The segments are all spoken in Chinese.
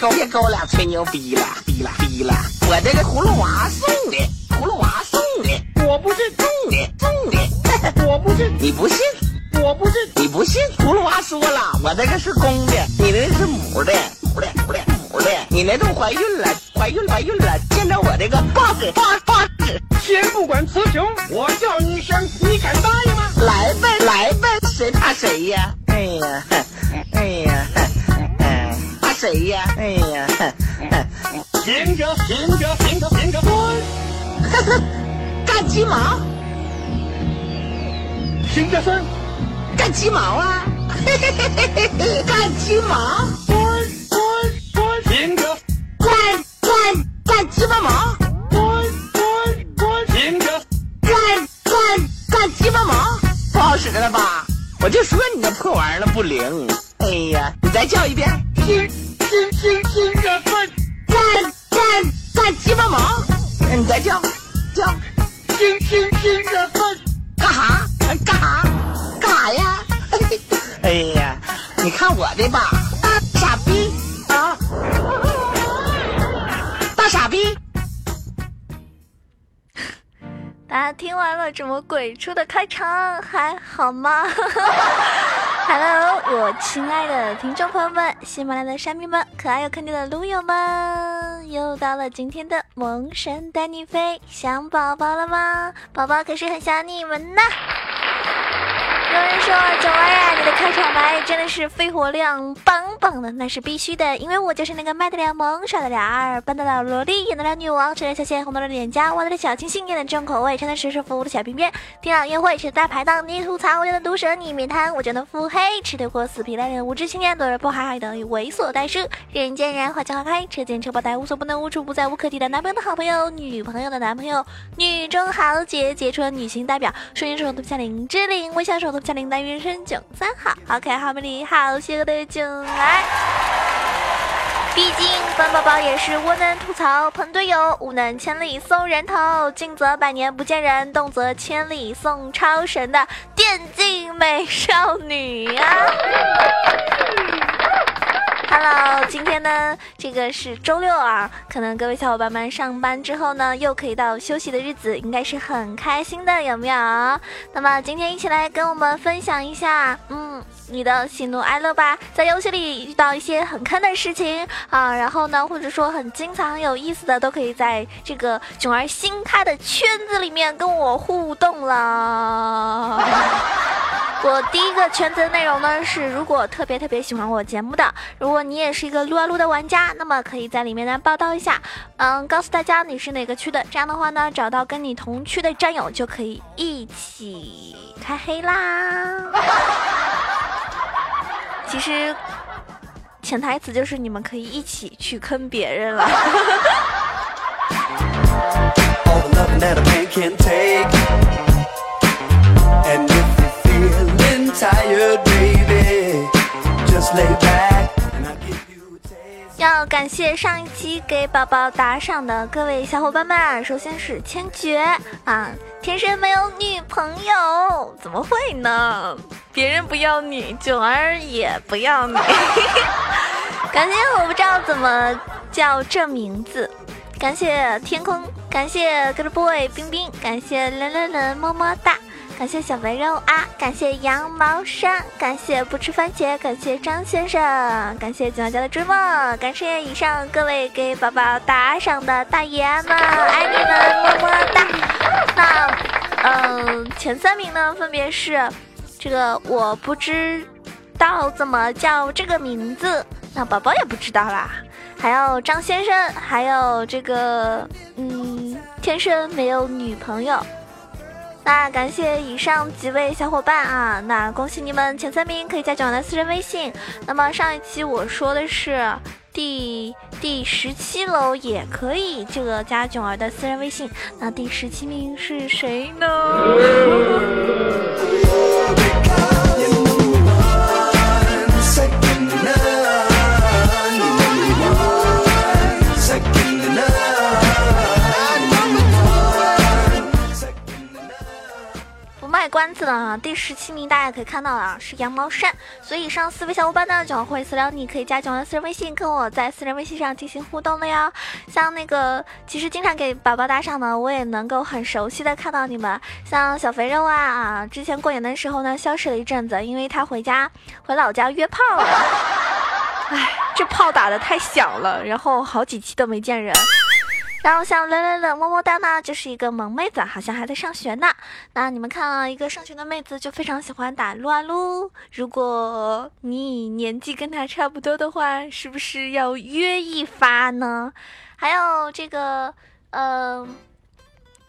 跟别跟我俩吹牛逼了，逼了逼了！我这个葫芦娃送的，葫芦娃送的，我不是种的种的，我不是，你不信？我不是，你不信？葫芦娃说了，我这个是公的，你那是母的，母的母的母的，你那都怀孕了，怀孕怀孕了，见着我这个 bug bug bug，先不管雌雄，我叫你一声，你敢答应吗？来呗来呗，谁怕谁呀？哎呀，谁呀？哎呀，行者行者行者行者孙，干鸡毛，行者孙，干鸡毛啊，干鸡毛，滚滚滚，行者干干干鸡巴毛，滚滚滚，行者干干干鸡巴毛，不好使了吧？我就说你那破玩意儿了不灵。哎呀，你再叫一遍，行干干干鸡巴毛，你再叫叫行行行者孙，干哈？干哈？干哈呀？哎呀，你看我的吧，大傻逼啊，大傻逼。大家听完了这么鬼畜的开场，还好吗 ？Hello，我亲爱的听众朋友们，喜马拉雅的山民们，可爱又坑爹的撸友们，又到了今天的萌神带你飞，想宝宝了吗？宝宝可是很想你们呢。有人说九儿啊，你的开场白真的是肺活量棒棒的，那是必须的，因为我就是那个卖得了萌、耍得了二、扮得了萝莉、演得了女王、吃得小鲜红的脸颊、挖得了小清新、演的重口味、穿的舒舒服服的小翩翩、听了约会吃大排档、你吐槽我就能毒舌你面瘫，我就能腹黑，吃得过死皮赖脸的无知青年，躲着不害还等于猥琐大叔，人见人花见花开，车见车爆胎，无所不能无处不在无可替代，男朋友的好朋友，女朋友的男朋友，女中豪杰，杰出的女性代表，说音手都不像林志玲，微笑手的加林黛玉，人生九三号，好可爱好美丽好邪恶的囧来。毕竟本宝宝也是窝囊吐槽喷队友，无能千里送人头，静则百年不见人，动则千里送超神的电竞美少女啊！Hello，今天呢，这个是周六啊，可能各位小伙伴们上班之后呢，又可以到休息的日子，应该是很开心的，有没有？那么今天一起来跟我们分享一下，嗯，你的喜怒哀乐吧。在游戏里遇到一些很坑的事情啊，然后呢，或者说很精彩、很有意思的，都可以在这个囧儿新开的圈子里面跟我互动了。我第一个圈子的内容呢是，如果特别特别喜欢我节目的，如果你也是一个撸啊撸的玩家，那么可以在里面呢报道一下，嗯，告诉大家你是哪个区的，这样的话呢，找到跟你同区的战友就可以一起开黑啦。其实潜台词就是你们可以一起去坑别人了。要感谢上一期给宝宝打赏的各位小伙伴们，首先是千珏啊，天生没有女朋友，怎么会呢？别人不要你，囧儿也不要你。感谢我不知道怎么叫这名字，感谢天空，感谢 Good Boy 冰冰，感谢冷冷冷么么哒。感谢小肥肉啊，感谢羊毛衫，感谢不吃番茄，感谢张先生，感谢九家的追梦，感谢以上各位给宝宝打赏的大爷们，爱 你们，么么哒。那，嗯、前三名呢，分别是这个我不知道怎么叫这个名字，那宝宝也不知道啦。还有张先生，还有这个，嗯，天生没有女朋友。那感谢以上几位小伙伴啊，那恭喜你们前三名可以加囧儿的私人微信。那么上一期我说的是第第十七楼也可以这个加囧儿的私人微信。那第十七名是谁呢？子次呢，第十七名大家也可以看到了，是羊毛衫。所以上四位小伙伴呢，就会私聊你，可以加九的私人微信，跟我在私人微信上进行互动的哟。像那个，其实经常给宝宝打赏呢，我也能够很熟悉的看到你们。像小肥肉啊啊，之前过年的时候呢，消失了一阵子，因为他回家回老家约炮了。哎，这炮打的太响了，然后好几期都没见人。然后像冷冷冷么么哒呢，就是一个萌妹子，好像还在上学呢。那你们看啊，一个上学的妹子就非常喜欢打撸啊撸。如果你年纪跟她差不多的话，是不是要约一发呢？还有这个，呃，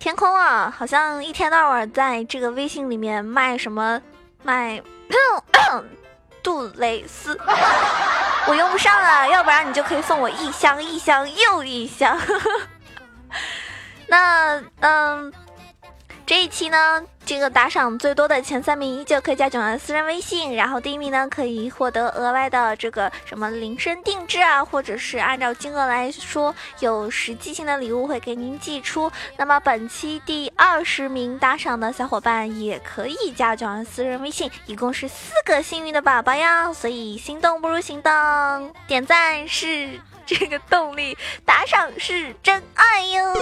天空啊，好像一天到晚在这个微信里面卖什么卖 杜蕾斯，我用不上啊，要不然你就可以送我一箱一箱又一箱。呵呵 那嗯，这一期呢，这个打赏最多的前三名依旧可以加九的私人微信，然后第一名呢可以获得额外的这个什么铃声定制啊，或者是按照金额来说有实际性的礼物会给您寄出。那么本期第二十名打赏的小伙伴也可以加九的私人微信，一共是四个幸运的宝宝呀，所以心动不如行动，点赞是。这个动力打赏是真爱哟。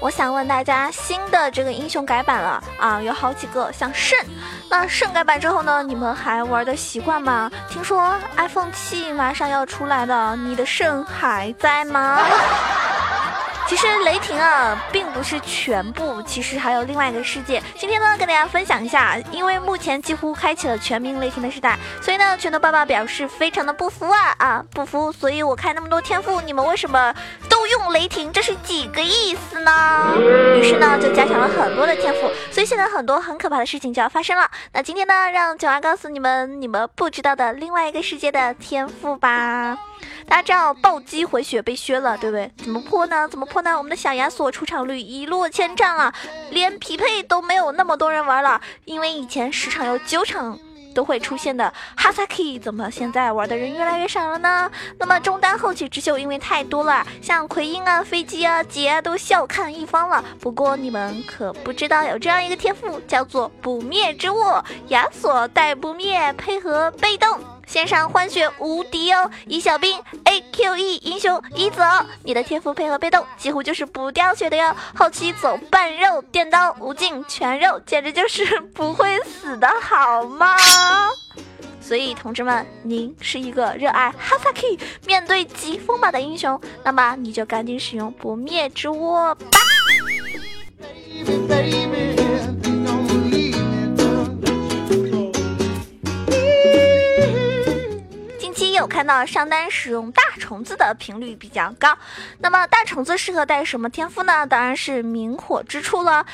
我想问大家，新的这个英雄改版了啊，有好几个，像圣。那圣改版之后呢，你们还玩的习惯吗？听说 iPhone 七马上要出来了，你的圣还在吗？其实雷霆啊，并不是全部，其实还有另外一个世界。今天呢，跟大家分享一下，因为目前几乎开启了全民雷霆的时代，所以呢，拳头爸爸表示非常的不服啊啊，不服！所以我开那么多天赋，你们为什么都用雷霆？这是几个意思呢？于是呢，就加强了很多的天赋，所以现在很多很可怕的事情就要发生了。那今天呢，让九儿告诉你们你们不知道的另外一个世界的天赋吧。大家知道暴击回血被削了，对不对？怎么破呢？怎么破呢？我们的小亚索出场率一落千丈啊，连匹配都没有那么多人玩了。因为以前十场有九场都会出现的哈萨克，怎么现在玩的人越来越少了呢？那么中单后期之秀因为太多了，像奎因啊、飞机啊、杰啊都笑看一方了。不过你们可不知道有这样一个天赋，叫做不灭之握，亚索带不灭，配合被动。线上换血无敌哦！一小兵 A Q E 英雄一走，你的天赋配合被动几乎就是不掉血的哟。后期走半肉电刀无尽全肉，简直就是不会死的好吗？所以同志们，您是一个热爱哈萨克、面对疾风马的英雄，那么你就赶紧使用不灭之握吧。看到上单使用大虫子的频率比较高，那么大虫子适合带什么天赋呢？当然是明火之处了。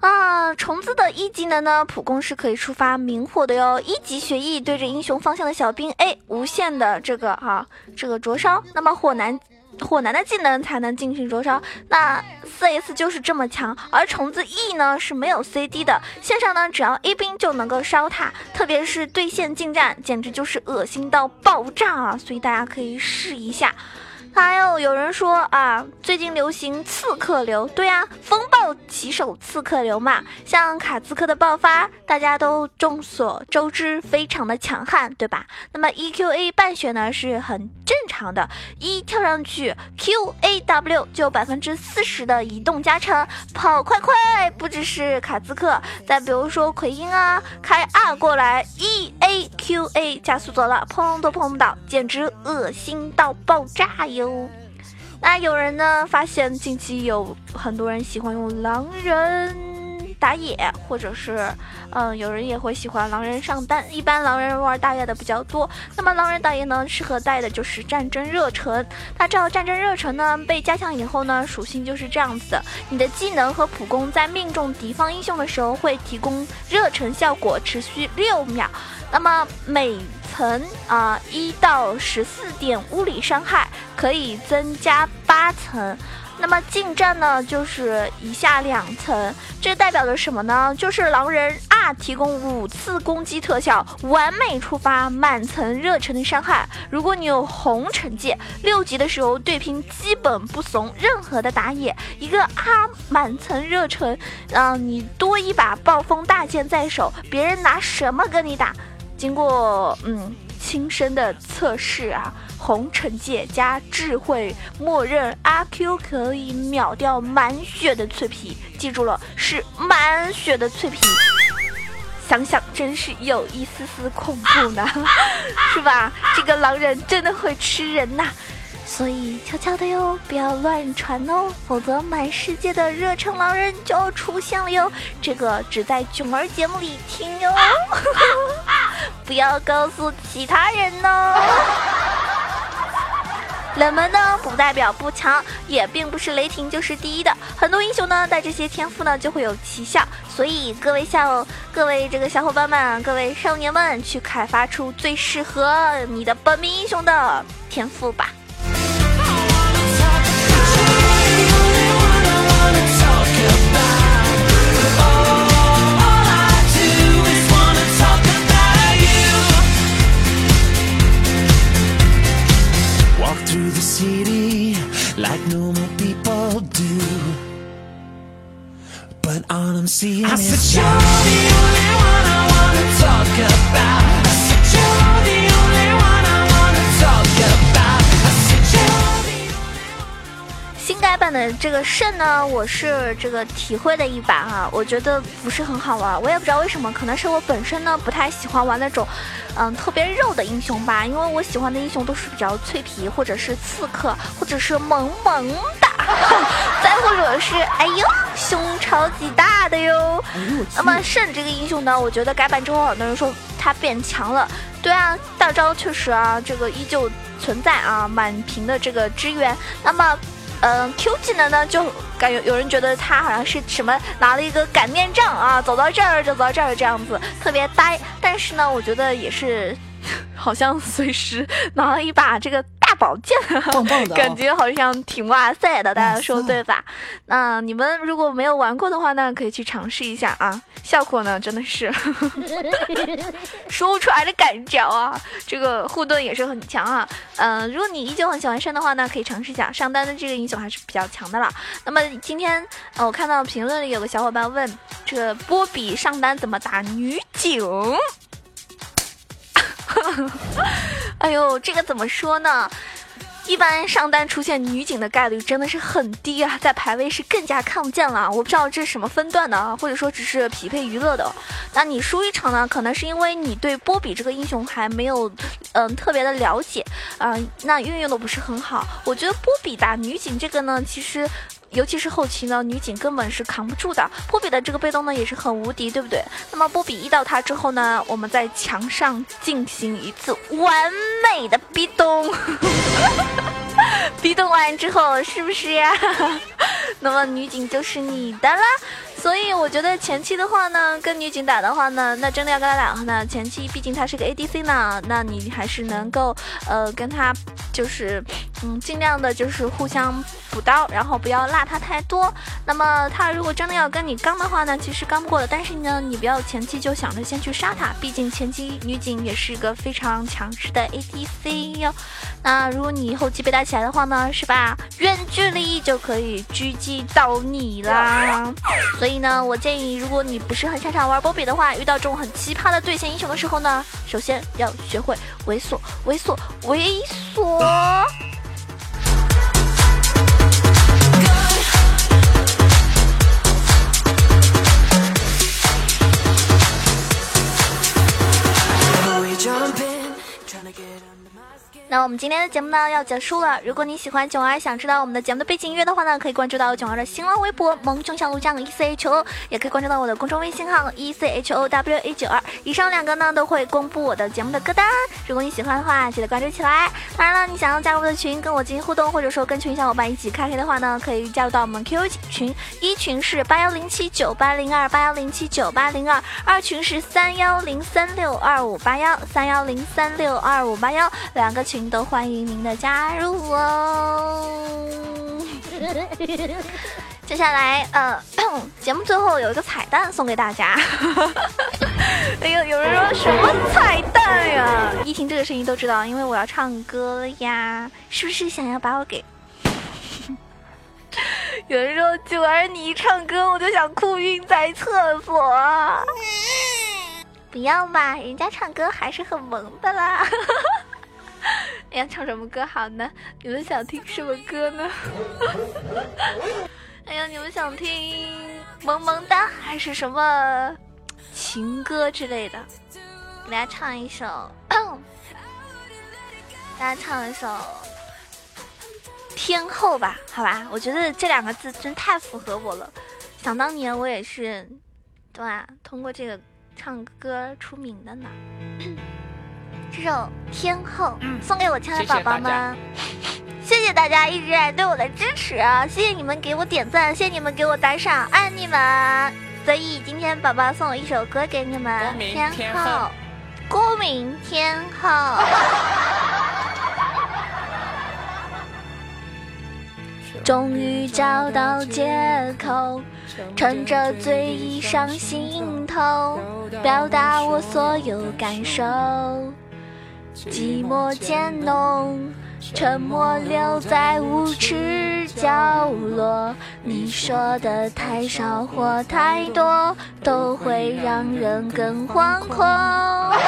啊，虫子的一技能呢，普攻是可以触发明火的哟。一级学艺对着英雄方向的小兵 A 无限的这个哈这个灼烧，那么火男。火男的技能才能进行灼烧，那四 S 就是这么强，而虫子 E 呢是没有 CD 的，线上呢只要 A 兵就能够烧它，特别是对线近战，简直就是恶心到爆炸啊！所以大家可以试一下。还有有人说啊，最近流行刺客流，对啊，风暴骑手刺客流嘛，像卡兹克的爆发，大家都众所周知，非常的强悍，对吧？那么 E Q A 半血呢是很正常的，一跳上去 Q A W 就百分之四十的移动加成，跑快快，不只是卡兹克，再比如说奎因啊，开 R 过来 E A Q A 加速走了，碰都碰不到，简直恶心到爆炸呀那有人呢发现近期有很多人喜欢用狼人打野，或者是嗯，有人也会喜欢狼人上单。一般狼人玩打野的比较多。那么狼人打野呢，适合带的就是战争热忱。大家知道战争热忱呢被加强以后呢，属性就是这样子的：你的技能和普攻在命中敌方英雄的时候会提供热忱效果，持续六秒。那么每层啊一到十四点物理伤害可以增加八层，那么近战呢，就是以下两层，这代表着什么呢？就是狼人二提供五次攻击特效，完美触发满层热忱的伤害。如果你有红惩戒，六级的时候对拼基本不怂任何的打野，一个 R 满层热忱，嗯，你多一把暴风大剑在手，别人拿什么跟你打？经过嗯亲身的测试啊，红惩戒加智慧默认阿 Q 可以秒掉满血的脆皮，记住了，是满血的脆皮。想想真是有一丝丝恐怖呢，是吧？这个狼人真的会吃人呐，所以悄悄的哟，不要乱传哦，否则满世界的热诚狼人就要出现了哟。这个只在囧儿节目里听哟，不要告诉其他人哦。冷门呢，不代表不强，也并不是雷霆就是第一的。很多英雄呢，带这些天赋呢，就会有奇效。所以各位小，各位这个小伙伴们，各位少年们，去开发出最适合你的本命英雄的天赋吧。个肾呢，我是这个体会了一把啊，我觉得不是很好玩，我也不知道为什么，可能是我本身呢不太喜欢玩那种，嗯，特别肉的英雄吧，因为我喜欢的英雄都是比较脆皮，或者是刺客，或者是萌萌的。再或者是，哎呦，胸超级大的哟。那么肾这个英雄呢，我觉得改版之后，很多人说他变强了。对啊，大招确实啊，这个依旧存在啊，满屏的这个支援。那么，嗯，Q 技能呢，就感觉有人觉得他好像是什么拿了一个擀面杖啊，走到这儿就走到这儿这样子，特别呆。但是呢，我觉得也是，好像随时拿了一把这个。宝剑，棒棒的，感觉好像挺哇塞的，大家说对吧？那你们如果没有玩过的话呢，可以去尝试一下啊，效果呢真的是 说不出来的感觉啊，这个护盾也是很强啊。嗯，如果你依旧很喜欢上的话呢，可以尝试一下上单的这个英雄还是比较强的啦。那么今天呃，我看到评论里有个小伙伴问，这个波比上单怎么打女警？哎呦，这个怎么说呢？一般上单出现女警的概率真的是很低啊，在排位是更加看不见了。我不知道这是什么分段的啊，或者说只是匹配娱乐的。那你输一场呢，可能是因为你对波比这个英雄还没有嗯特别的了解啊，那运用的不是很好。我觉得波比打女警这个呢，其实。尤其是后期呢，女警根本是扛不住的。波比的这个被动呢也是很无敌，对不对？那么波比一到他之后呢，我们在墙上进行一次完美的逼咚，逼咚完之后是不是呀？那么女警就是你的啦。所以我觉得前期的话呢，跟女警打的话呢，那真的要跟他打的话呢，前期毕竟他是个 ADC 呢，那你还是能够呃跟他就是嗯尽量的就是互相补刀，然后不要落他太多。那么他如果真的要跟你刚的话呢，其实刚不过的，但是呢你不要前期就想着先去杀他，毕竟前期女警也是一个非常强势的 ADC 哟。那如果你后期被打起来的话呢，是吧？远距离就可以狙击到你啦，所以呢，我建议，如果你不是很擅长玩波比的话，遇到这种很奇葩的对线英雄的时候呢，首先要学会猥琐，猥琐，猥琐。那我们今天的节目呢要结束了。如果你喜欢囧儿，想知道我们的节目的背景音乐的话呢，可以关注到囧儿的新浪微博萌囧小鹿酱 E C H O，也可以关注到我的公众微信号 E C H O W A 九二。以上两个呢都会公布我的节目的歌单。如果你喜欢的话，记得关注起来。当然了，你想要加入我的群，跟我进行互动，或者说跟群小伙伴一起开黑的话呢，可以加入到我们 Q Q 群，一群是八幺零七九八零二八幺零七九八零二，二群是三幺零三六二五八幺三幺零三六二五八幺，两个群都欢迎您。的加入哦。接下来，呃，节目最后有一个彩蛋送给大家。哎呦，有人说什么彩蛋呀？一听这个声音都知道，因为我要唱歌了呀，是不是想要把我给？有人说九儿你一唱歌我就想哭晕在厕所。不要嘛，人家唱歌还是很萌的啦。哎呀，唱什么歌好呢？你们想听什么歌呢？哎呀，你们想听萌萌哒还是什么情歌之类的？给大家唱一首，大家唱一首《天后》吧，好吧？我觉得这两个字真太符合我了。想当年我也是，对吧？通过这个唱歌出名的呢。这首《天后》送给我亲爱的宝宝们，谢谢大家 一直以来对我的支持啊！谢谢你们给我点赞，谢谢你们给我打赏，爱你们！所以今天宝宝送我一首歌给你们，《天后》，歌名《天后》。终于找到借口，趁着醉意上心头，表达我所有感受。寂寞渐浓，沉默留在无耻角落。你说的太少或太多，都会让人更惶恐。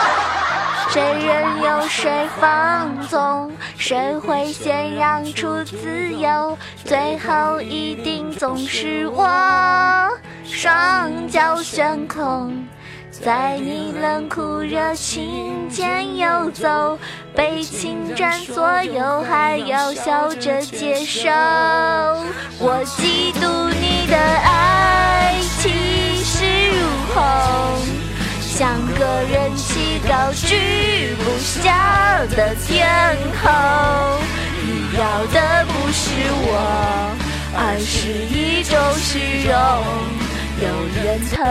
谁任由谁放纵，谁会先让出自由？最后一定总是我，双脚悬空。在你冷酷热情间游走，被侵占所有，还要笑着接受。我嫉妒你的爱气势如虹，像个人气高居不下的天后。你要的不是我，而是一种虚荣。有人疼，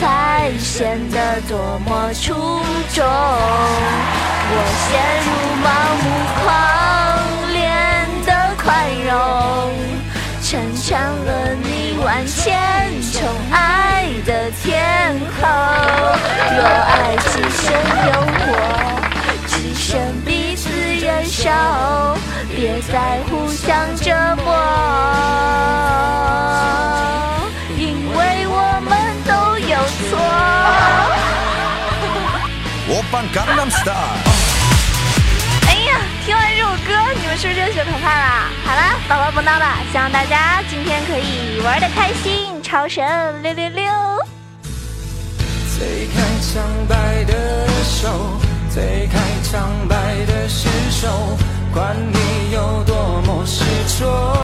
才显得多么出众。我陷入盲目狂恋的宽容，成全了你万千宠爱的天后。若爱只剩诱惑，只剩彼此忍受，别再互相折磨。哎呀，听完这首歌，你们是不是就学澎湃了？好了，宝宝不闹了，希望大家今天可以玩的开心，超神六六六。推开苍白的手，推开苍白的失手，管你有多么执着。